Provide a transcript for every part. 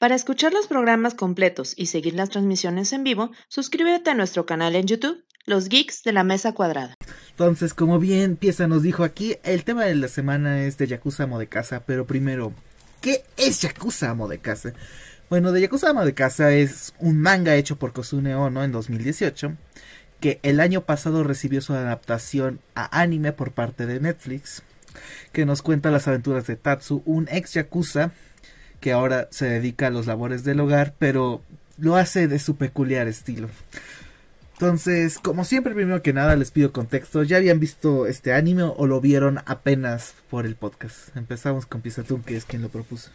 Para escuchar los programas completos y seguir las transmisiones en vivo, suscríbete a nuestro canal en YouTube, Los Geeks de la Mesa Cuadrada. Entonces, como bien Pieza nos dijo aquí, el tema de la semana es de Yakuza Amo de Casa, pero primero, ¿qué es Yakuza Amo de Casa? Bueno, de Yakuza Amo de Casa es un manga hecho por Kosune Ono en 2018, que el año pasado recibió su adaptación a anime por parte de Netflix, que nos cuenta las aventuras de Tatsu, un ex Yakuza que ahora se dedica a los labores del hogar, pero lo hace de su peculiar estilo. Entonces, como siempre, primero que nada les pido contexto. ¿Ya habían visto este anime o lo vieron apenas por el podcast? Empezamos con Pisatun, que es quien lo propuso.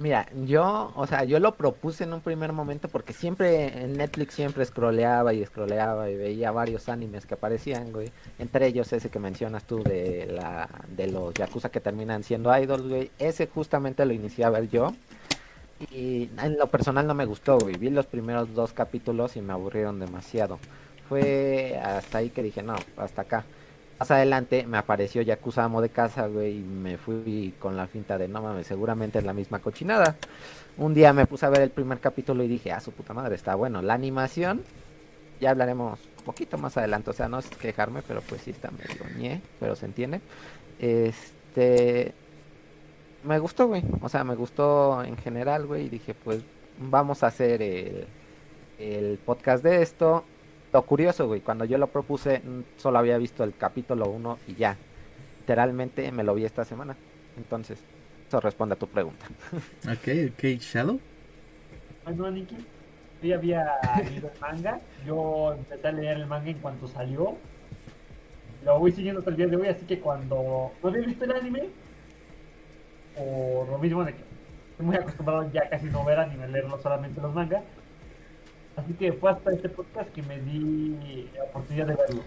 Mira, yo, o sea, yo lo propuse en un primer momento porque siempre en Netflix siempre scrolleaba y scrolleaba y veía varios animes que aparecían, güey. Entre ellos ese que mencionas tú de la de los yakuza que terminan siendo idols, güey. Ese justamente lo inicié a ver yo. Y en lo personal no me gustó, güey. Vi los primeros dos capítulos y me aburrieron demasiado. Fue hasta ahí que dije, no, hasta acá. Más adelante me apareció Yakuza Amo de Casa, güey, y me fui con la finta de no mames, seguramente es la misma cochinada. Un día me puse a ver el primer capítulo y dije, ah, su puta madre, está bueno. La animación, ya hablaremos un poquito más adelante, o sea, no es quejarme, pero pues sí está medio ñe, pero se entiende. Este. Me gustó, güey, o sea, me gustó en general, güey, y dije, pues vamos a hacer el, el podcast de esto lo curioso, güey, cuando yo lo propuse, mm, solo había visto el capítulo 1 y ya. Literalmente me lo vi esta semana. Entonces, eso responde a tu pregunta. Ok, ok, Shadow. Bueno, Aniki, yo ya había leído el manga. Yo empecé a leer el manga en cuanto salió. Lo voy siguiendo hasta el día de hoy, así que cuando no había visto el anime, o lo mismo de que estoy muy acostumbrado ya casi no ver anime, leerlo solamente los mangas Así que fue hasta este podcast que me di la oportunidad de verlo.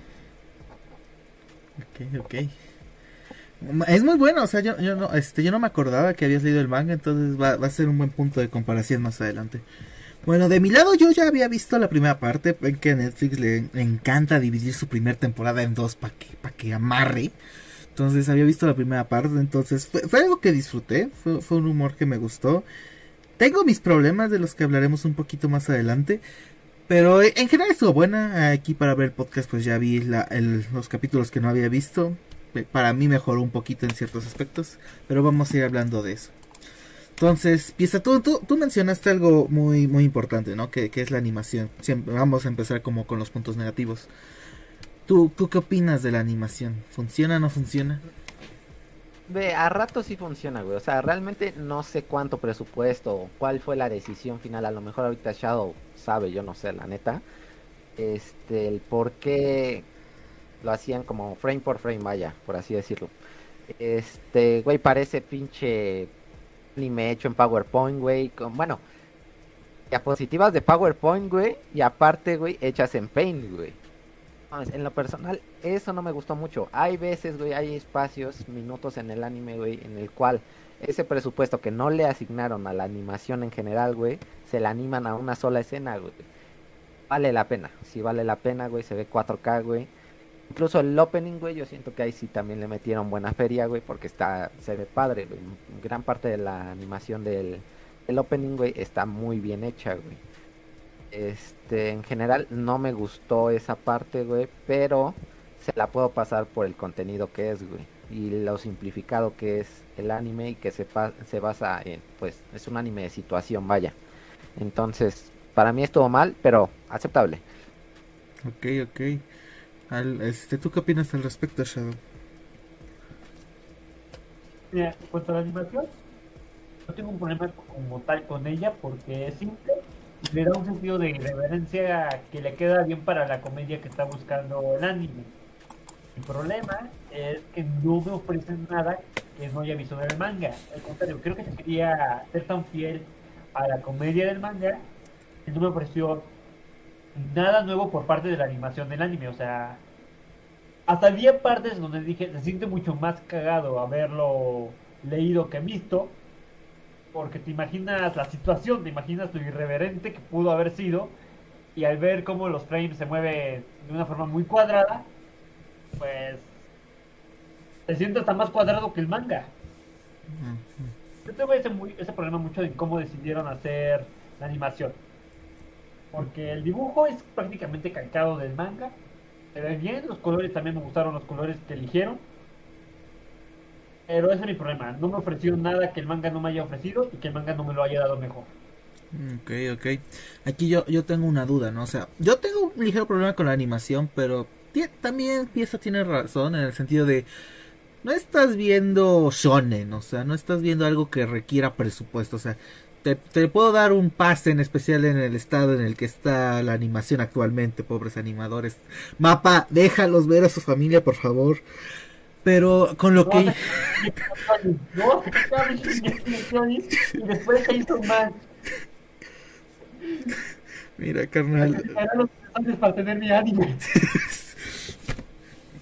Ok, ok. Es muy bueno, o sea, yo, yo, no, este, yo no me acordaba que habías leído el manga, entonces va, va a ser un buen punto de comparación más adelante. Bueno, de mi lado yo ya había visto la primera parte, ven que Netflix le, encanta dividir su primera temporada en dos para que, pa que amarre. Entonces había visto la primera parte, entonces fue, fue algo que disfruté, fue, fue, un humor que me gustó. Tengo mis problemas de los que hablaremos un poquito más adelante. Pero en general estuvo buena. Aquí para ver el podcast pues ya vi los capítulos que no había visto. Para mí mejoró un poquito en ciertos aspectos. Pero vamos a ir hablando de eso. Entonces, piensa, tú, tú, mencionaste algo muy, muy importante, ¿no? Que, es la animación. Siempre, vamos a empezar como con los puntos negativos. ¿Tú, ¿Tú qué opinas de la animación? ¿Funciona o no funciona? Ve, a rato sí funciona, güey. O sea, realmente no sé cuánto presupuesto cuál fue la decisión final. A lo mejor ahorita Shadow sabe, yo no sé, la neta. Este, el por qué lo hacían como frame por frame, vaya, por así decirlo. Este, güey, parece pinche anime hecho en PowerPoint, güey. Con, bueno, diapositivas de PowerPoint, güey. Y aparte, güey, hechas en Paint, güey en lo personal, eso no me gustó mucho. Hay veces, güey, hay espacios, minutos en el anime, güey, en el cual ese presupuesto que no le asignaron a la animación en general, güey, se la animan a una sola escena, güey. Vale la pena, sí vale la pena, güey, se ve 4K, güey. Incluso el opening, güey, yo siento que ahí sí también le metieron buena feria, güey, porque está, se ve padre, güey. Gran parte de la animación del el opening, güey, está muy bien hecha, güey. Este, en general no me gustó esa parte, güey, pero se la puedo pasar por el contenido que es, güey. Y lo simplificado que es el anime y que se, se basa en, pues, es un anime de situación, vaya. Entonces, para mí estuvo mal, pero aceptable. Ok, ok. Al, este, ¿Tú qué opinas al respecto, Shadow? Mira, en cuanto a la animación, no tengo un problema como tal con ella porque es simple le da un sentido de irreverencia que le queda bien para la comedia que está buscando el anime. El problema es que no me ofrecen nada que no haya visto en el manga. Al contrario, creo que se quería ser tan fiel a la comedia del manga que no me ofreció nada nuevo por parte de la animación del anime. O sea, hasta había partes donde dije, se siente mucho más cagado haberlo leído que visto porque te imaginas la situación, te imaginas lo irreverente que pudo haber sido, y al ver cómo los frames se mueven de una forma muy cuadrada, pues se siente hasta más cuadrado que el manga. yo tuve ese, muy- ese problema mucho de cómo decidieron hacer la animación. Porque el dibujo es prácticamente calcado del manga. Se ve bien, los colores también me gustaron los colores que eligieron. Pero ese es mi problema. No me ofreció nada que el manga no me haya ofrecido y que el manga no me lo haya dado mejor. Ok, ok. Aquí yo, yo tengo una duda, ¿no? O sea, yo tengo un ligero problema con la animación, pero también Pieza tiene razón en el sentido de... No estás viendo shonen, o sea, no estás viendo algo que requiera presupuesto, o sea, te puedo dar un pase en especial en el estado en el que está la animación actualmente, pobres animadores. Mapa, déjalos ver a su familia, por favor. Pero con lo que... No, y después se hizo mal. Mira, carnal. Eran los necesarios para tener mi anime.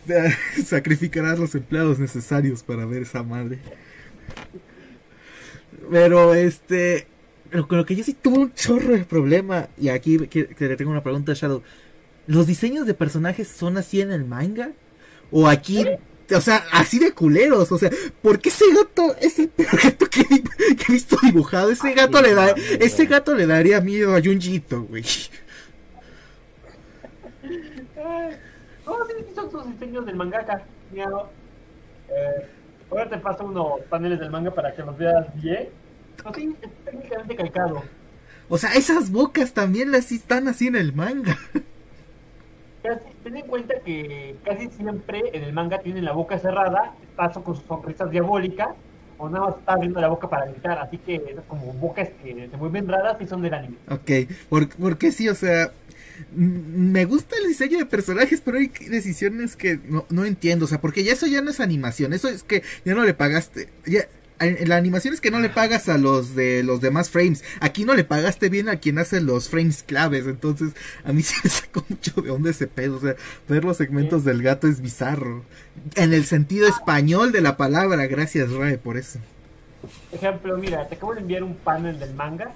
Sacrificarás los empleados necesarios para ver esa madre. Pero este. Con lo que yo sí tuve un chorro de problema. Y aquí le tengo una pregunta a Shadow. ¿Los diseños de personajes son así en el manga? ¿O aquí? O sea, así de culeros. O sea, ¿por qué ese gato es el peor gato que, he- que he visto dibujado? Ese gato le da. Ese gato le daría miedo a Junjito, güey. No, sí, son sus diseños del mangaka. Mira, no. eh, ahora te paso unos paneles del manga para que los veas bien. No, sí, es técnicamente calcado. O sea, esas bocas también las están así en el manga. Casi, ten en cuenta que casi siempre en el manga tienen la boca cerrada, paso con sus sonrisas diabólicas, o nada más está abriendo la boca para gritar, así que esas como bocas que se mueven raras y son del anime. Ok, por- porque sí, o sea, me gusta el diseño de personajes, pero hay decisiones que no, no entiendo, o sea, porque ya eso ya no es animación, eso es que ya no le pagaste, ya, la animación es que no le pagas a los de los demás frames, aquí no le pagaste bien a quien hace los frames claves, entonces a mí se me sacó mucho de onda ese pedo, o sea, ver los segmentos del gato es bizarro, en el sentido español de la palabra, gracias Rae por eso. Ejemplo, mira, te acabo de enviar un panel del manga.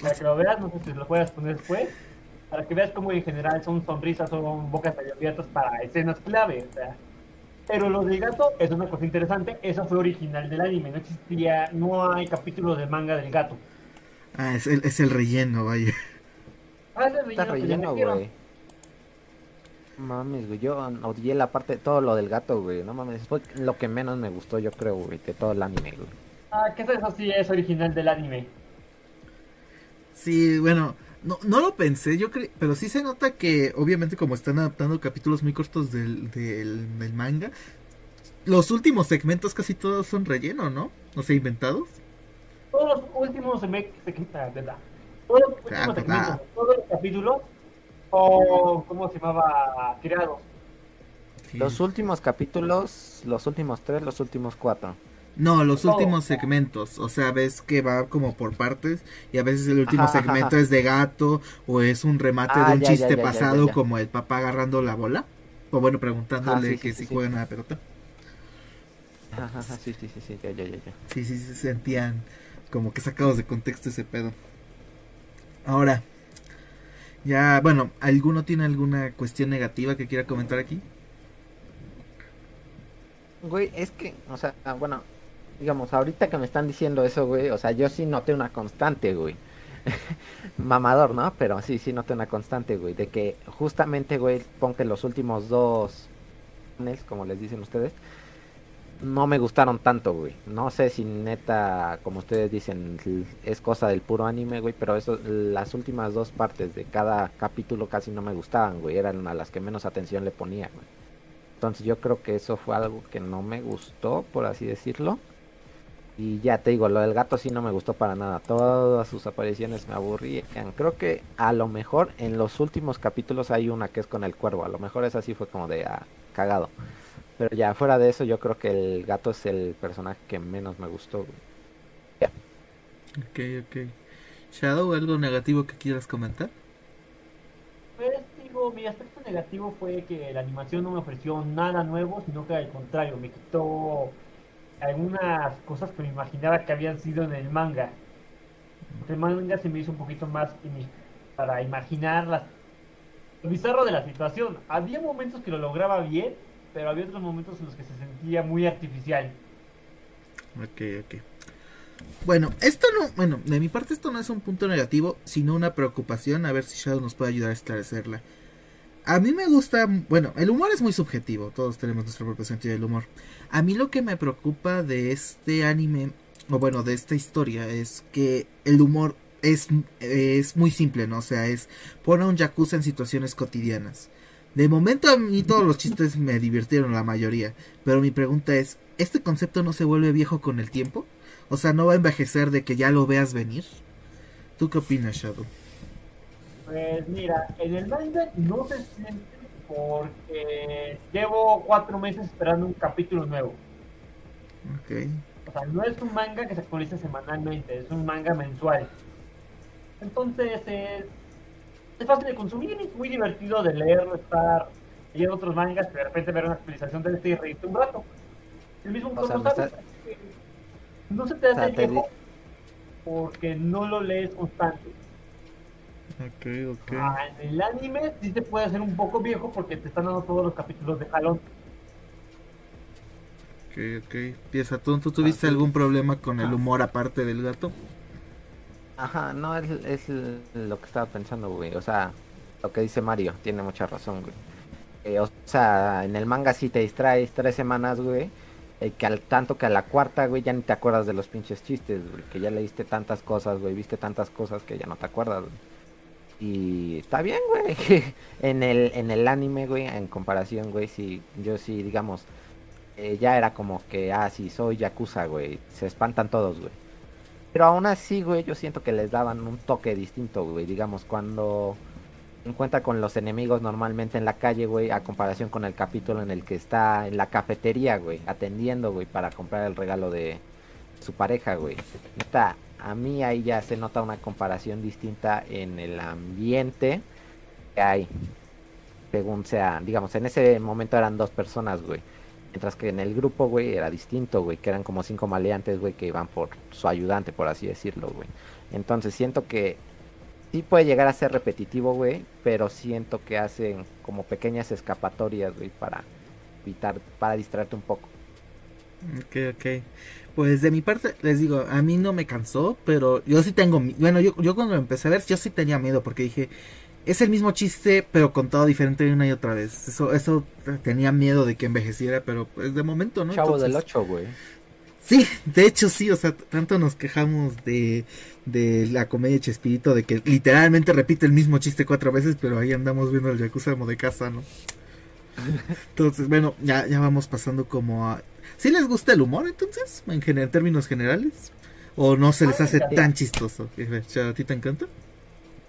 para que lo veas, no sé si lo puedas poner después. Para que veas cómo en general son sonrisas, son bocas abiertas para escenas clave. O sea. Pero lo del gato es una cosa interesante. Eso fue original del anime. No existía, no hay capítulo de manga del gato. Ah, es el, es el relleno, vaya. Ah, ese Está relleno güey. Mames, güey, yo odié la parte, todo lo del gato, güey. No mames, fue lo que menos me gustó, yo creo, güey, de todo el anime, güey. Ah, que eso sí es original del anime. Sí, bueno, no, no lo pensé, yo creo, pero sí se nota que obviamente como están adaptando capítulos muy cortos del, del, del manga, los últimos segmentos casi todos son relleno, ¿no? O sea, inventados. Todos los últimos seme- seg- ah, verdad. Todos los últimos Ah, segmentos, verdad. todos los capítulos son, ¿cómo se llamaba? Sí. Los últimos capítulos, los últimos tres, los últimos cuatro. No, los últimos segmentos, o sea, ves que va como por partes y a veces el último Ajá, segmento ajá. es de gato o es un remate Ah, de un ya, chiste ya, ya, ya, pasado como el papá agarrando la bola. O bueno, preguntándole Ah, sí, que sí, si sí. juegan a la pelota. Ajá, sí, sí, sí, sí, ya, ya, ya. Sí, sí, se sentían como que sacados de contexto ese pedo. Ahora, ya, bueno, ¿alguno tiene alguna cuestión negativa que quiera comentar aquí? Güey, es que, o sea, ah, bueno, digamos, ahorita que me están diciendo eso, güey, o sea, yo sí noté una constante, güey. Mamador, ¿no? Pero sí, sí noté una constante, güey, de que justamente, güey, pon que los últimos dos como les dicen ustedes, no me gustaron tanto, güey. No sé si neta, como ustedes dicen, es cosa del puro anime, güey, pero eso, las últimas dos partes de cada capítulo casi no me gustaban, güey, eran a las que menos atención le ponía, güey. Entonces yo creo que eso fue algo que no me gustó, por así decirlo. Y ya te digo, lo del gato sí no me gustó para nada. Todas sus apariciones me aburrían. Creo que a lo mejor en los últimos capítulos hay una que es con el cuervo. A lo mejor esa sí fue como de ah, cagado. Pero ya fuera de eso yo creo que el gato es el personaje que menos me gustó. güey. Ok, ok. Shadow, ¿algo negativo que quieras comentar? Pues digo, mi aspecto negativo fue que la animación no me ofreció nada nuevo, sino que al contrario, me quitó algunas cosas que me imaginaba que habían sido en el manga. El manga se me hizo un poquito más para imaginar las, lo bizarro de la situación. Había momentos que lo lograba bien, pero había otros momentos en los que se sentía muy artificial. Ok, ok. Bueno, esto no, bueno, de mi parte esto no es un punto negativo, sino una preocupación, a ver si Shadow nos puede ayudar a esclarecerla. A mí me gusta, bueno, el humor es muy subjetivo, todos tenemos nuestro propio sentido del humor. A mí lo que me preocupa de este anime, o bueno, de esta historia, es que el humor es, es muy simple, ¿no? O sea, es pone a un yakuza en situaciones cotidianas. De momento a mí todos los chistes me divirtieron la mayoría, pero mi pregunta es, ¿este concepto no se vuelve viejo con el tiempo? O sea, ¿no va a envejecer de que ya lo veas venir? ¿Tú qué opinas, Shadow? Pues mira, en el manga no se siente porque llevo cuatro meses esperando un capítulo nuevo. Ok. O sea, no es un manga que se actualiza semanalmente, es un manga mensual. Entonces es, es fácil de consumir, es muy divertido de leerlo, estar leyendo otros mangas, pero de repente ver una actualización de este y reírte un rato. El mismo O sea, está- No se te hace O sea, te porque no lo lees constante. Ok, ok. Ah, en el anime sí te puede hacer un poco viejo porque te están dando todos los capítulos de jalón. Ok, ok. Pieza, ¿tú, ¿tú tuviste Ah, sí. algún problema con el Ah. humor aparte del gato? Ajá, no, es, es lo que estaba pensando, güey. O sea, lo que dice Mario, tiene mucha razón, güey. Eh, o sea, en el manga sí te distraes tres semanas, güey. eh, que al tanto que a la cuarta, güey, ya ni te acuerdas de los pinches chistes, güey. Que ya leíste tantas cosas, güey, viste tantas cosas que ya no te acuerdas, güey. Y está bien, güey. en el, en el anime, güey, en comparación, güey, sí, yo sí, digamos, eh, ya era como que, ah, sí, soy Yakuza, güey. Se espantan todos, güey. Pero aún así, güey, yo siento que les daban un toque distinto, güey. Digamos, cuando encuentra con los enemigos normalmente en la calle, güey, a comparación con el capítulo en el que está en la cafetería, güey, atendiendo, güey, para comprar el regalo de su pareja, güey. Neta, a mí ahí ya se nota una comparación distinta en el ambiente que hay. Según sea, digamos, en ese momento eran dos personas, güey. Mientras que en el grupo, güey, era distinto, güey, que eran como cinco maleantes, güey, que iban por su ayudante, por así decirlo, güey. Entonces siento que sí puede llegar a ser repetitivo, güey, pero siento que hacen como pequeñas escapatorias, güey, para evitar, para distraerte un poco. Ok, ok. Pues de mi parte, les digo, a mí no me cansó, pero yo sí tengo, bueno, yo, yo cuando lo empecé a ver, yo sí tenía miedo, porque dije, es el mismo chiste, pero contado diferente una y otra vez. Eso, eso tenía miedo de que envejeciera, pero pues de momento, ¿no? Chavo del Entonces- 8, güey. Sí, de hecho sí, o sea, tanto nos quejamos de, de la comedia Chespirito, de que literalmente repite el mismo chiste cuatro veces, pero ahí andamos viendo el Yakuza de casa, ¿no? Entonces, bueno, ya, ya vamos pasando como a... ¿Sí les gusta el humor entonces? En, gen- en términos generales. ¿O no se les hace tan chistoso? ¿A ti te encanta?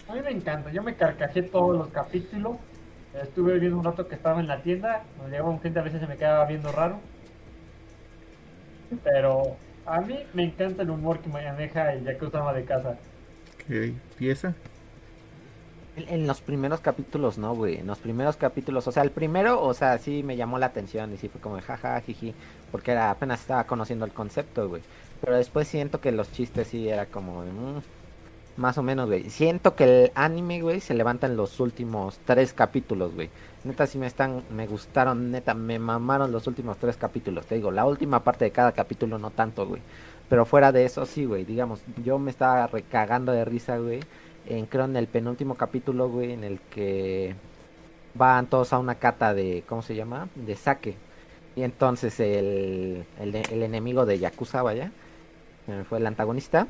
A mí me encanta, yo me carcajé todos los capítulos. Estuve viendo un rato que estaba en la tienda, nos llegaba un gente a veces se me quedaba viendo raro. Pero a mí me encanta el humor que maneja el Yakuza de casa. Ok, ¿Pieza? En, los primeros capítulos no, güey. En los primeros capítulos, o sea, el primero, o sea, sí me llamó la atención y sí fue como de jaja, jiji, porque era, apenas estaba conociendo el concepto, güey. Pero después siento que los chistes sí era como mm, más o menos, güey. Siento que el anime, güey, se levanta en los últimos tres capítulos, güey. Neta sí me están, me gustaron, neta, me mamaron los últimos tres capítulos. Te digo, la última parte de cada capítulo no tanto, güey. Pero fuera de eso, sí, güey. Digamos, yo me estaba recagando de risa, güey. En, creo en el penúltimo capítulo, güey, en el que van todos a una cata de, ¿cómo se llama? De saque. Y entonces el, el, el enemigo de Yakuza, vaya, fue el antagonista,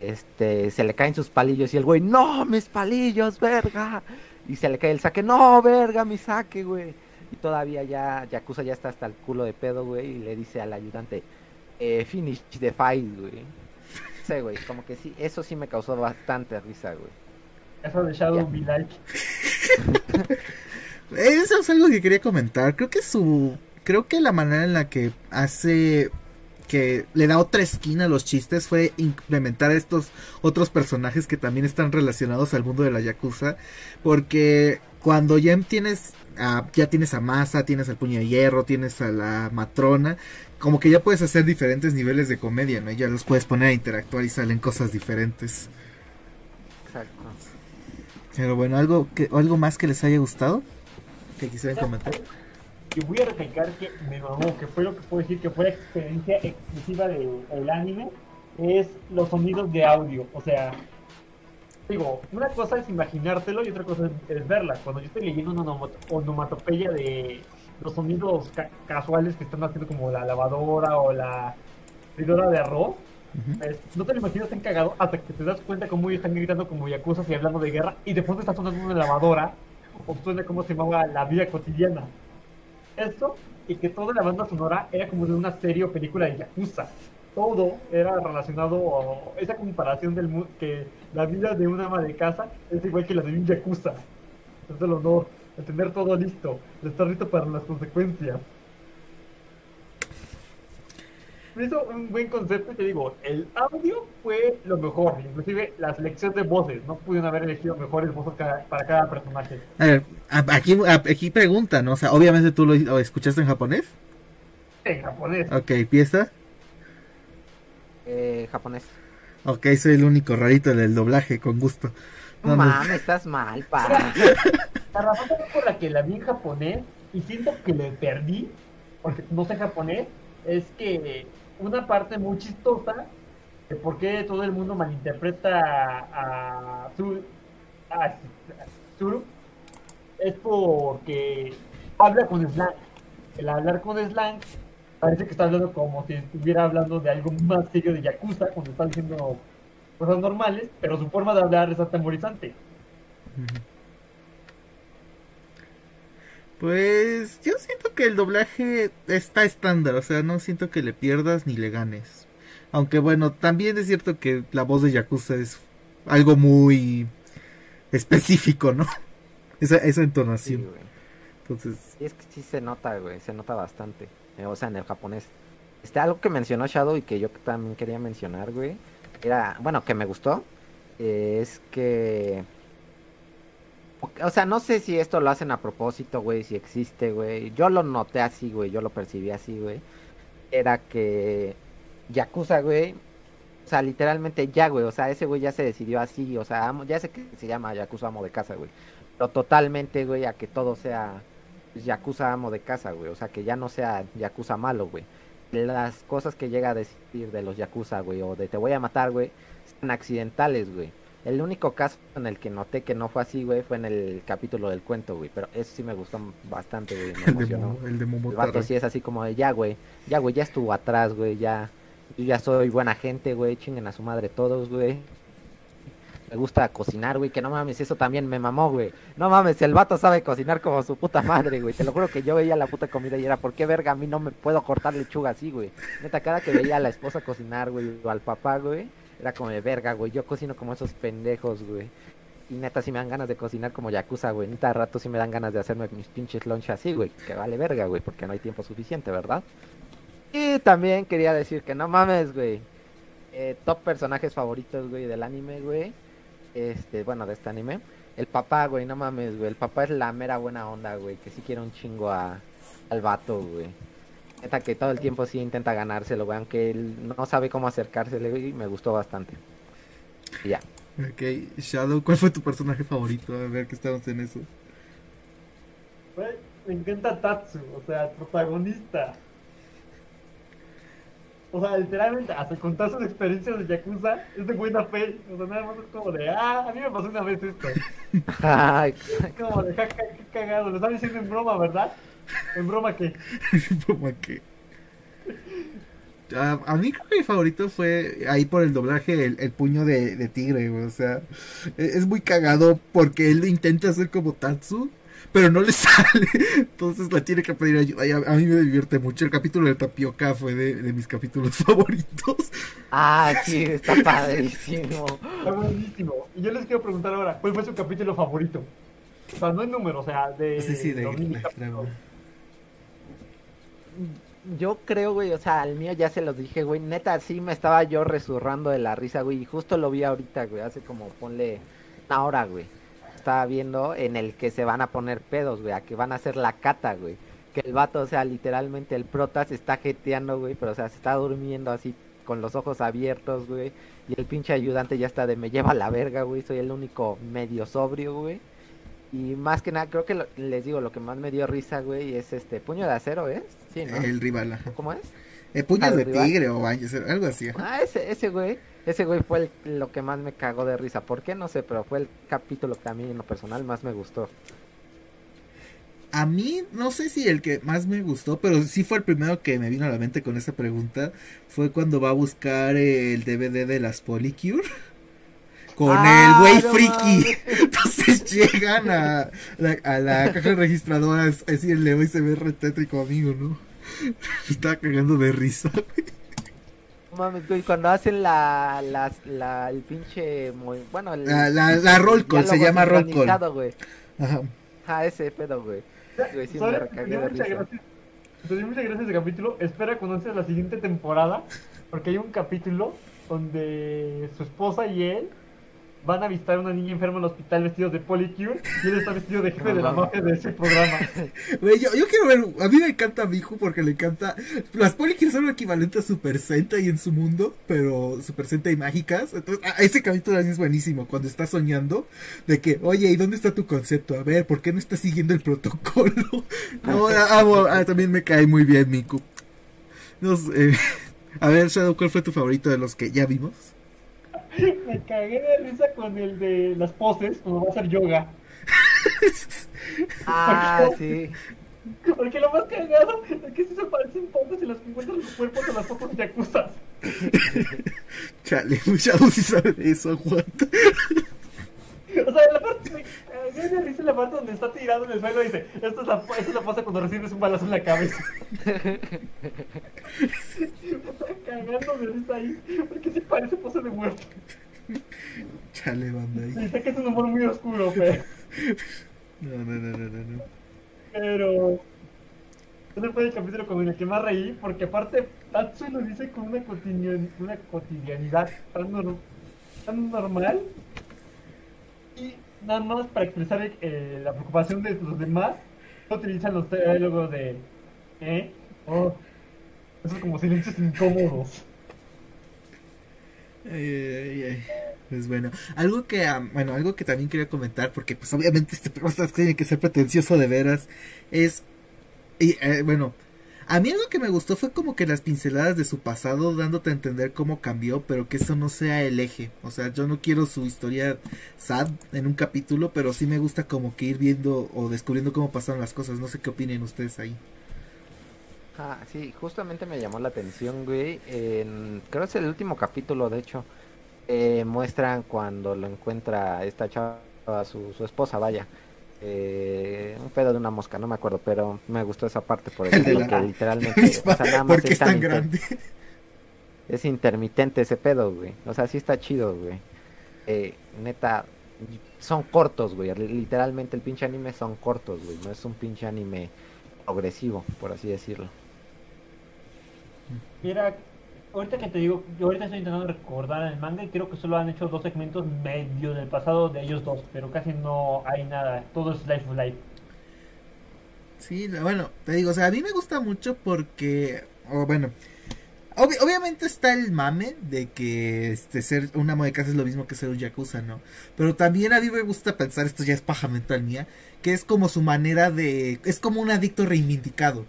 este, se le caen sus palillos y el güey, no, mis palillos, verga. Y se le cae el saque, no, verga, mi saque, güey. Y todavía ya, Yakuza ya está hasta el culo de pedo, güey, y le dice al ayudante, eh, finish the fight, güey. Sí, güey, como que sí, eso sí me causó bastante risa, güey. Eso de Shadow Like. Eso es algo que quería comentar. Creo que su. Creo que la manera en la que hace. Que le da otra esquina a los chistes fue implementar estos otros personajes que también están relacionados al mundo de la Yakuza. Porque cuando ya tienes. a- ya tienes a Masa, tienes al puño de hierro, tienes a la matrona. Como que ya puedes hacer diferentes niveles de comedia, ¿no? Y ya los puedes poner a interactuar y salen cosas diferentes. Exacto. Pero bueno, algo que, algo más que les haya gustado. Que quisieran comentar. Y voy a recalcar que me mamó, que fue lo que puedo decir que fue la experiencia exclusiva del anime, es los sonidos de audio. O sea, digo, una cosa es imaginártelo y otra cosa es, es verla. Cuando yo estoy leyendo una onomat- onomatopeya de los sonidos ca- casuales que están haciendo como la lavadora o la freidora de arroz, no te lo imaginas tan cagado hasta que te das cuenta cómo ellos están gritando como yacuzas y hablando de guerra y de fondo está sonando una lavadora o suena como se llamaba la vida cotidiana. Esto y que toda la banda sonora era como de una serie o película de yakuza. Todo era relacionado a esa comparación del mu- que la vida de una ama de casa es igual que la de un yakuza. Es el honor, el tener todo listo, estar listo para las consecuencias. Me hizo un buen concepto y te digo, el audio fue lo mejor, inclusive la selección de voces, no pudieron haber elegido mejores voces cada- para cada personaje. A ver, aquí, aquí preguntan, ¿no? O sea, obviamente tú lo, escuchaste en japonés. En japonés. Ok, pieza. Eh, japonés. Ok, soy el único rarito del doblaje, con gusto. No estás mal, pa. La razón también por la que la vi en japonés y siento que le perdí, porque no sé japonés, es que una parte muy chistosa de por qué todo el mundo malinterpreta a, a, es porque habla con slang. El hablar con slang parece que está hablando como si estuviera hablando de algo más serio de Yakuza, cuando está diciendo cosas normales, pero su forma de hablar es atemorizante. Ujú. Pues yo siento que el doblaje está estándar, o sea, no siento que le pierdas ni le ganes. Aunque bueno, también es cierto que la voz de Yakuza es algo muy específico, ¿no? Esa, esa Sí, entonación. güey. Entonces, es que sí se nota, güey, se nota bastante. eh, o sea, en el japonés. Este, algo que mencionó Shadow y que yo también quería mencionar, güey, era, bueno, que me gustó, eh, es que... O sea, no sé si esto lo hacen a propósito, güey, si existe, güey. Yo lo noté así, güey, yo lo percibí así, güey. Era que Yakuza, güey, o sea, literalmente ya, güey, o sea, ese güey ya se decidió así, o sea, amo- ya sé que se llama Yakuza amo de casa, güey. Pero totalmente, güey, a que todo sea pues, Yakuza amo de casa, güey. O sea, que ya no sea Yakuza malo, güey. Las cosas que llega a decir de los Yakuza, güey, o de te voy a matar, güey, son accidentales, güey. El único caso en el que noté que no fue así, güey, fue en el capítulo del cuento, güey. Pero eso sí me gustó bastante, güey. Me el de, emocionó. Momo- el de El Momotaro. vato sí es así como de ya, güey. Ya, güey, ya estuvo atrás, güey. Ya. Yo ya soy buena gente, güey. Chinguen a su madre todos, güey. Me gusta cocinar, güey. Que no mames, eso también me mamó, güey. No mames, el vato sabe cocinar como su puta madre, güey. Te lo juro que yo veía la puta comida y era, ¿por qué verga a mí no me puedo cortar lechuga así, güey? Neta, cada que veía a la esposa cocinar, güey, o al papá, güey, era como de verga, güey. Yo cocino como esos pendejos, güey. Y neta, sí me dan ganas de cocinar como Yakuza, güey. Neta, rato sí me dan ganas de hacerme mis pinches lunch así, güey. Que vale verga, güey, porque no hay tiempo suficiente, ¿verdad? Y también quería decir que no mames, güey. Eh, top personajes favoritos, güey, del anime, güey. Este, bueno, de este anime. El papá, güey, no mames, güey. El papá es la mera buena onda, güey. Que sí quiere un chingo a, al vato, güey. Neta que todo el tiempo sí intenta ganárselo, güey. Aunque él no sabe cómo acercársele, güey. Me gustó bastante. Y ya. Ok, Shadow, ¿cuál fue tu personaje favorito? A ver que estamos en eso. Güey, Me encanta Tatsu, o sea, el protagonista. O sea, literalmente, hasta contar sus experiencias de Yakuza, es de buena fe. O sea, nada más es como de, ah, a mí me pasó una vez esto. Ay, Es como de, jaja, qué cagado. Lo están diciendo en broma, ¿verdad? En broma que. Como que... A, a mí creo que mi favorito fue ahí por el doblaje el, el puño de, de tigre, güey, o sea, e- es muy cagado porque él intenta hacer como Tatsu, pero no le sale, entonces la tiene que pedir ayuda. y a, a mí me divierte mucho, el capítulo de Tapioca fue de, de mis capítulos favoritos. ah, sí, está padrísimo. Está buenísimo. Y yo les quiero preguntar ahora, ¿cuál fue su capítulo favorito? O sea, no en número, o sea, de. Sí, sí, de. Yo creo, güey, o sea, al mío ya se los dije, güey. Neta, sí me estaba yo resurrando de la risa, güey. Y justo lo vi ahorita, güey. Hace como, ponle una hora, güey. Estaba viendo en el que se van a poner pedos, güey. A que van a hacer la cata, güey. Que el vato, o sea, literalmente el prota se está jeteando, güey. Pero, o sea, se está durmiendo así con los ojos abiertos, güey. Y el pinche ayudante ya está de me lleva a la verga, güey. Soy el único medio sobrio, güey. Y más que nada, creo que lo- les digo, lo que más me dio risa, güey, es este puño de acero, ¿es? Sí, ¿no? El rival, ajá. ¿Cómo es? Eh, puños ¿Al de rival? tigre o algo así. ajá. Ah, ese, ese güey, ese güey fue el- lo que más me cagó de risa. ¿Por qué? No sé, pero fue el capítulo que a mí en lo personal más me gustó. A mí, no sé si el que más me gustó, pero sí fue el primero que me vino a la mente con esa pregunta. Fue cuando va a buscar el DVD de las Polycure. Con Ah, el güey no friki. mames. Entonces llegan a la, a la caja registradora a decirle, hoy se ve re tétrico amigo, ¿no? Estaba cagando de risa. No mames, güey, cuando hacen la, las- la, el pinche, muy, bueno, el, La, la, la roll call, se llama roll call. güey. Ajá. Ah, ese pedo, güey. Güey, sí me dio de muchas risa. gracias. Dio muchas gracias ese capítulo. Espera conocer la siguiente temporada. Porque hay un capítulo donde su esposa y él van a visitar a una niña enferma en el hospital vestidos de Polycure. Y él está vestido de jefe No de la mafia de ese programa. Güey, yo, yo quiero ver, a mí me encanta Miku porque le encanta, las Polykids son lo equivalente a Super Sentai en su mundo, pero Super Sentai mágicas, entonces a- ese capítulo es buenísimo, cuando está soñando, de que, oye, ¿y dónde está tu concepto? A ver, ¿por qué no estás siguiendo el protocolo? No, ah, ah, también me cae muy bien Miku. No sé, a ver, Shadow, ¿cuál fue tu favorito de los que ya vimos? Me cagué de risa con el de las poses cuando va a hacer yoga. Ah, sí. Porque lo más cagado es que sí se parecen poses y las encuentran los cuerpos de las fotos yacuzas. Chale, Shadow sí sabe de eso, aguanta. O sea, la parte me cagué de risa la parte donde está tirado en el suelo y dice, esta es la, esta es la pose cuando recibes un balazo en la cabeza. Me está cagando de risa ahí, porque sí parece pose de muerto. Chale, banda ahí. Y sé que es un humor muy oscuro, pero... No, no, no, no, no, no. pero... Ese fue el capítulo con el que más reí, porque aparte Tatsu lo dice con una, cotidian- una cotidianidad tan, nor- tan normal y nada más para expresar eh, la preocupación de los demás, utilizan los diálogos de ¿eh? Oh, esos como silencios incómodos. Ay, ay, ay. Pues bueno, algo que, ah, bueno, algo que también quería comentar, porque pues obviamente este programa tiene que ser pretencioso de veras, es, y, eh, bueno, a mí algo que me gustó fue como que las pinceladas de su pasado dándote a entender cómo cambió, pero que eso no sea el eje, o sea, yo no quiero su historia sad en un capítulo, pero sí me gusta como que ir viendo o descubriendo cómo pasaron las cosas, no sé qué opinen ustedes ahí. Ah, sí, justamente me llamó la atención, güey. En, creo que es el último capítulo, de hecho. eh, muestran cuando lo encuentra esta chava, su, su esposa, vaya. Eh, un pedo de una mosca, no me acuerdo, pero me gustó esa parte por El la- que literalmente, o sea, nada más porque es tan inter- grande. es intermitente ese pedo, güey. O sea, sí está chido, güey. Eh, neta, son cortos, güey. Literalmente el pinche anime son cortos, güey. No es un pinche anime progresivo, por así decirlo. Mira, ahorita que te digo, yo ahorita estoy intentando recordar el manga y creo que solo han hecho dos segmentos medio del pasado de ellos dos, pero casi no hay nada, todo es Life of Life. Sí, bueno, te digo, o sea, a mí me gusta mucho porque, o bueno, obvi- obviamente está el mame de que este, ser un amo de casa es lo mismo que ser un yakuza, ¿no? Pero también a mí me gusta pensar, esto ya es paja mental mía, que es como su manera de, es como un adicto reivindicado.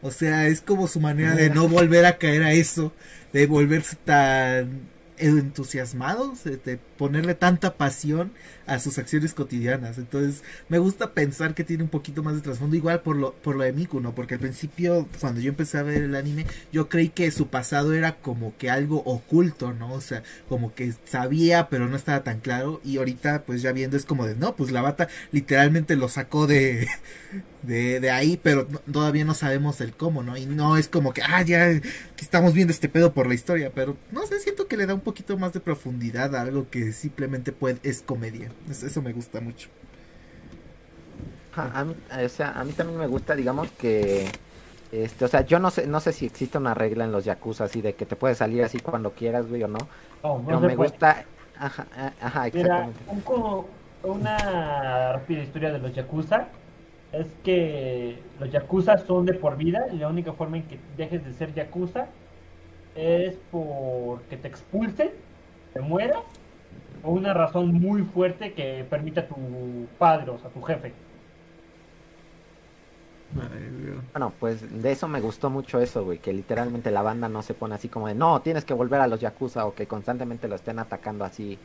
O sea, es como su manera de no volver a caer a eso, de volverse tan entusiasmado, de ponerle tanta pasión a sus acciones cotidianas. Entonces, me gusta pensar que tiene un poquito más de trasfondo, igual por lo, por lo de Miku, ¿no? Porque al principio, cuando yo empecé a ver el anime, yo creí que su pasado era como que algo oculto, ¿no? O sea, como que sabía, pero no estaba tan claro. Y ahorita, pues ya viendo, es como de, no, pues la bata literalmente lo sacó de, de, de ahí, pero todavía no sabemos el cómo, ¿no? Y no es como que, ah, ya estamos viendo este pedo por la historia, pero no sé, siento que le da un poquito más de profundidad a algo que simplemente puede, es comedia. Es- Eso me gusta mucho. A mí, o sea, a mí también me gusta, digamos que, este, o sea, yo no sé, no sé si existe una regla en los yakuza así de que te puedes salir así cuando quieras, güey, o no. No, no Pero me puede. gusta, ajá, a- ajá, Mira, un una rápida historia de los Yakuza es que los Yakuza son de por vida y la única forma en que dejes de ser Yakuza es porque te expulsen, te mueras o una razón muy fuerte que permita a tu padre, o sea, tu jefe. Bueno, pues de eso me gustó mucho eso, güey, que literalmente la banda no se pone así como de, no, tienes que volver a los Yakuza o que constantemente lo estén atacando así.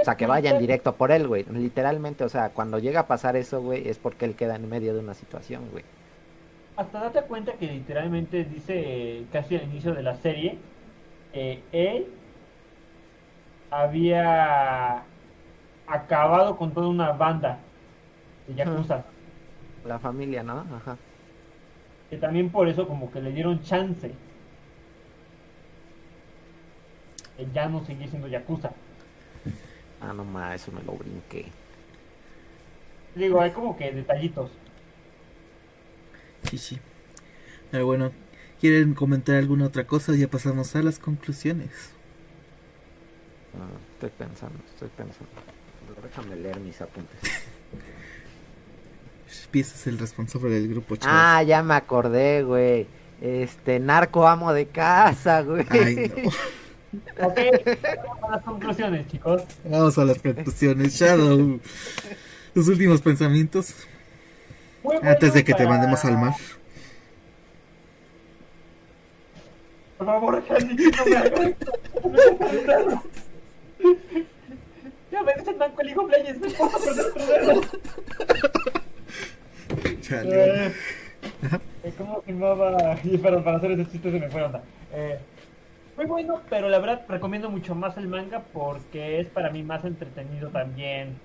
O sea, que vayan directo por él, güey. Literalmente, o sea, cuando llega a pasar eso, güey, es porque él queda en medio de una situación, güey. Hasta date cuenta que literalmente dice eh, casi al inicio de la serie, eh, él había acabado con toda una banda de Yakuza. La familia, ¿no? Ajá. Que también por eso como que le dieron chance. Que ya no seguía siendo Yakuza. Ah, no más, eso me lo brinqué. Digo, hay como que detallitos. Sí, sí. Pero bueno, ¿quieren comentar alguna otra cosa? Ya pasamos a las conclusiones. Ah, estoy pensando, estoy pensando. Déjame leer mis apuntes. Pieza es el responsable del grupo, chavos. Ah, ya me acordé, güey. Este, narco amo de casa, güey. Ay, no. Ok, vamos a las conclusiones, chicos. Vamos a las conclusiones. Shadow, tus últimos pensamientos Muy antes de que te mandemos al mar. Por favor, no me hagas Ya me dicen Manco el hijo Playes, no importa perder otro dedo. Chale. Eh, eh, ¿Cómo filmaba? Y para, para hacer ese chiste se me fue onda. Eh, muy bueno, pero la verdad recomiendo mucho más el manga porque es para mí más entretenido también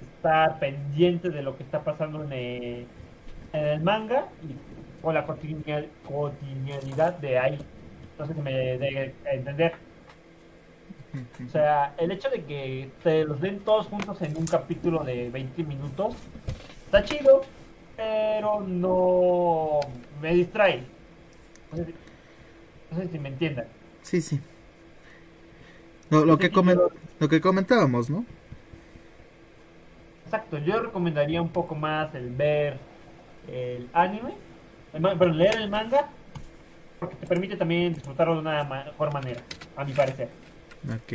estar pendiente de lo que está pasando en el, en el manga y con la cotidianidad, de ahí. Si me de entender. O sea, el hecho de que te los den todos juntos en un capítulo de 20 minutos está chido, pero no me distrae. No sé si, no sé si me entiendan. Sí, sí. Lo, lo que lo que comentábamos, ¿no? Exacto, yo recomendaría un poco más el ver el anime, el perdón, leer el manga, porque te permite también disfrutarlo de una mejor manera, a mi parecer. Ok.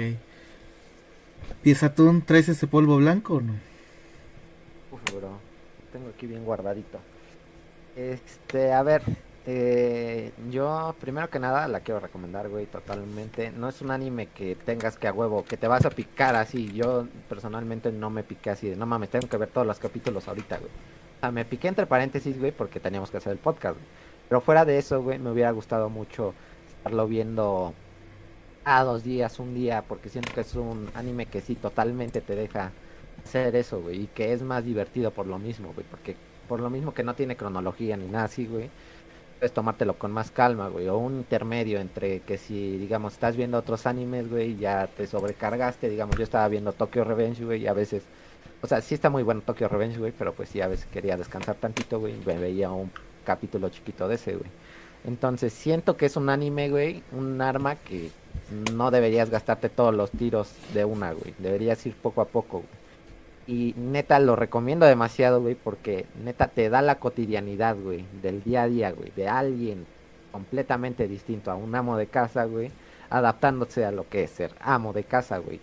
Piezatón, ¿traes ese polvo blanco o no? Uf, bro. Tengo aquí bien guardadito. Este, a ver. eh, yo, primero que nada, la quiero recomendar, güey, totalmente. No es un anime que tengas que a huevo, que te vas a picar así. Yo, personalmente, no me piqué así de, no mames, tengo que ver todos los capítulos ahorita, güey. O sea, me piqué entre paréntesis, güey, porque teníamos que hacer el podcast, güey. Pero fuera de eso, güey, me hubiera gustado mucho estarlo viendo a dos días, un día, porque siento que es un anime que sí, totalmente te deja hacer eso, güey, y que es más divertido por lo mismo, güey, porque por lo mismo que no tiene cronología ni nada así, güey, puedes tomártelo con más calma, güey, o un intermedio entre que si, digamos, estás viendo otros animes, güey, ya te sobrecargaste, digamos, yo estaba viendo Tokyo Revenge, güey, y a veces, o sea, sí está muy bueno Tokyo Revenge, güey, pero pues sí, a veces quería descansar tantito, güey, me veía un capítulo chiquito de ese, güey. Entonces, siento que es un anime, güey, un arma que no deberías gastarte todos los tiros de una, güey. Deberías ir poco a poco, güey. Y neta, lo recomiendo demasiado, güey, porque neta te da la cotidianidad, güey, del día a día, güey, de alguien completamente distinto a un amo de casa, güey, adaptándose a lo que es ser amo de casa, güey.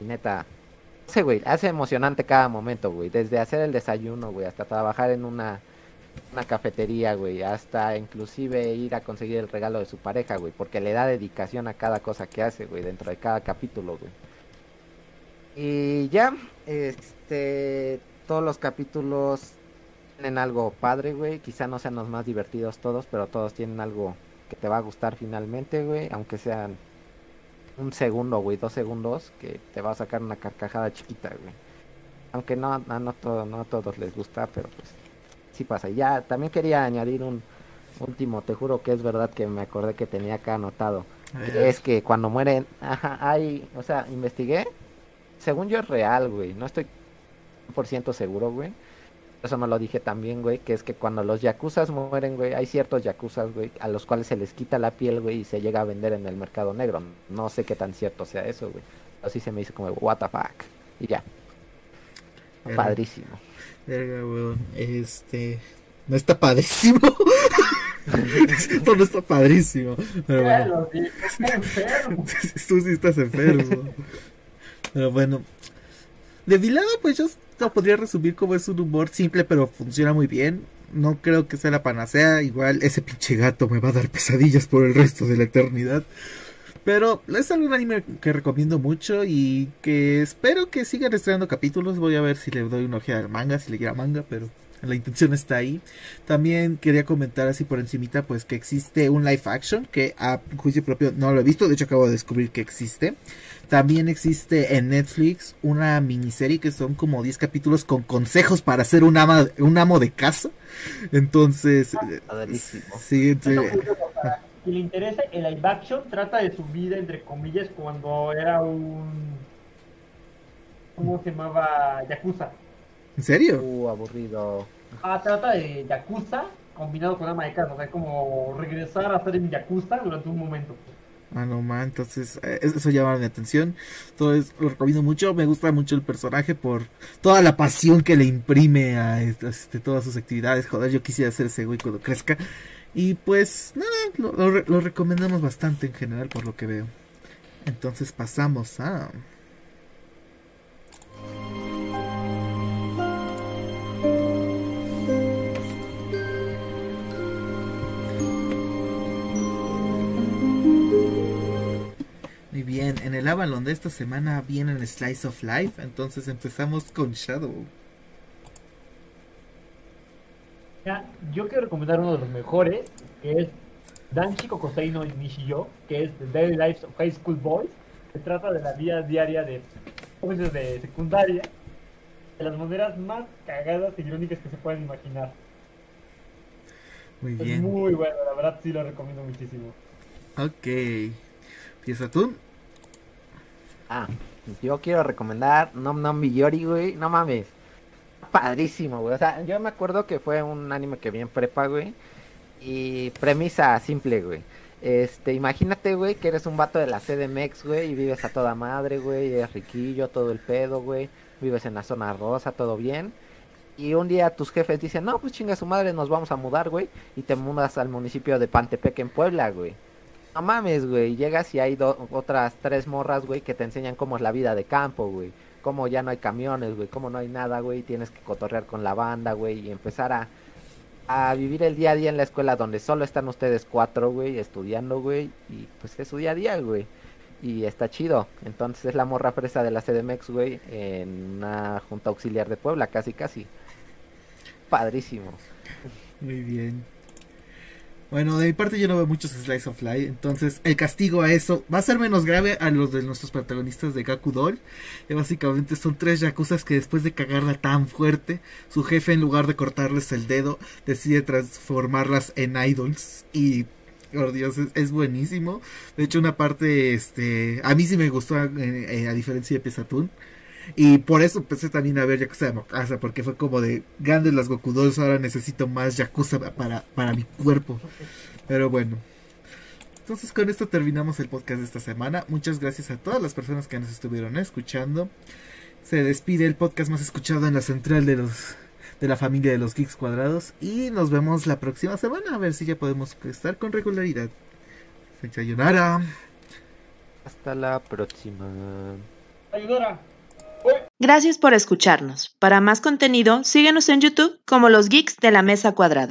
Y neta, no sé, güey, hace emocionante cada momento, güey, desde hacer el desayuno, güey, hasta trabajar en una una cafetería, güey, hasta inclusive ir a conseguir el regalo de su pareja, güey, porque le da dedicación a cada cosa que hace, güey, dentro de cada capítulo, güey. Y ya, este, todos los capítulos tienen algo padre, güey, quizá no sean los más divertidos todos, pero todos tienen algo que te va a gustar finalmente, güey, aunque sean un segundo, güey, dos segundos, que te va a sacar una carcajada chiquita, güey. Aunque no, a- no, todo, no a todos les gusta, pero pues sí pasa. Y ya, también quería añadir un último, te juro que es verdad que me acordé que tenía acá anotado. Es que cuando mueren, ajá, hay, o sea, investigué, según yo es real, güey, no estoy 100% seguro, güey. Eso me lo dije también, güey, que es que cuando los yakuzas mueren, güey, hay ciertos yakuzas, güey, a los cuales se les quita la piel, güey, y se llega a vender en el mercado negro. No sé qué tan cierto sea eso, güey. Así se me hizo como, what the fuck. Y ya. Verga. Padrísimo. verga, weón. Este. No está padrísimo. Esto no está padrísimo. Pero bueno. Está enfermo. Tú sí estás enfermo. Pero bueno. De mi lado, pues yo lo podría resumir como es un humor simple, pero funciona muy bien. No creo que sea la panacea. Igual ese pinche gato me va a dar pesadillas por el resto de la eternidad. Pero es algún anime que recomiendo mucho y que espero que sigan estrenando capítulos. Voy a ver si le doy una ojeada al manga, si le quiera manga, pero la intención está ahí. También quería comentar así por encimita pues que existe un live action que a juicio propio no lo he visto, de hecho acabo de descubrir que existe. También existe en Netflix una miniserie que son como 10 capítulos con consejos para ser un, ama, un amo de casa. Entonces, sí, si le interesa, el live action trata de su vida, entre comillas, cuando era un... ¿Cómo se llamaba? Yakuza. ¿En serio? Uh, aburrido. Ah, trata de Yakuza combinado con ama de casa. O sea, como regresar a ser en Yakuza durante un momento. Ah, no man, entonces eh, eso llama mi atención. Entonces lo recomiendo mucho. Me gusta mucho el personaje por toda la pasión que le imprime a este, todas sus actividades. Joder, yo quisiera ser ese güey cuando crezca. Y pues nada, lo, recomendamos bastante en general por lo que veo. Entonces pasamos a... Muy bien, en el Avalon de esta semana viene el Slice of Life, entonces empezamos con Shadow. Yo quiero recomendar uno de los mejores, que es Danchi Kokosei no Nishiyo, que es The Daily Lives of High School Boys, que trata de la vida diaria de jóvenes de secundaria, de las maneras más cagadas y irónicas que se pueden imaginar. Muy bien. Es muy bueno, la verdad sí lo recomiendo muchísimo. Ok. ¿Empieza tú? Ah, yo quiero recomendar Nom Nom Biyori, güey. No mames padrísimo, güey. O sea, yo me acuerdo que fue un anime que vi en prepa, güey. Y premisa simple, güey. Este, imagínate, güey, que eres un vato de la CDMX, güey, y vives a toda madre, güey, eres riquillo, todo el pedo, güey. Vives en la zona rosa, todo bien. Y un día tus jefes dicen, no, pues chinga su madre, nos vamos a mudar, güey. Y te mudas al municipio de Pantepec en Puebla, güey. No mames, güey. Llegas y hay otras tres morras, güey, que te enseñan cómo es la vida de campo, güey como ya no hay camiones, güey, como no hay nada, güey, tienes que cotorrear con la banda, güey, y empezar a, a vivir el día a día en la escuela donde solo están ustedes cuatro, güey, estudiando, güey, y pues es su día a día, güey. Y está chido. Entonces es la morra fresa de la CDMX, güey, en una junta auxiliar de Puebla, casi, casi. Padrísimo. Muy bien. Bueno, de mi parte yo no veo muchos Slice of Life, entonces el castigo a eso va a ser menos grave a los de nuestros protagonistas de Gaku Doll, que básicamente son tres yakuzas que después de cagarla tan fuerte, su jefe en lugar de cortarles el dedo, decide transformarlas en idols y por Dios, es, buenísimo. De hecho, una parte, este, a mí sí me gustó, eh, eh, a diferencia de Pesatún. Y por eso empecé también a ver Yakuza de Mokasa, porque fue como de grandes las Goku Dolls, ahora necesito más Yakuza para, para mi cuerpo. Pero bueno. Entonces con esto terminamos el podcast de esta semana. Muchas gracias a todas las personas que nos estuvieron escuchando. Se despide el podcast más escuchado en la central de los de la familia de los Geeks Cuadrados y nos vemos la próxima semana a ver si ya podemos estar con regularidad. Sayonara. Hasta la próxima. Ayudora. Gracias por escucharnos. Para más contenido, síguenos en YouTube como los Geeks de la Mesa Cuadrada.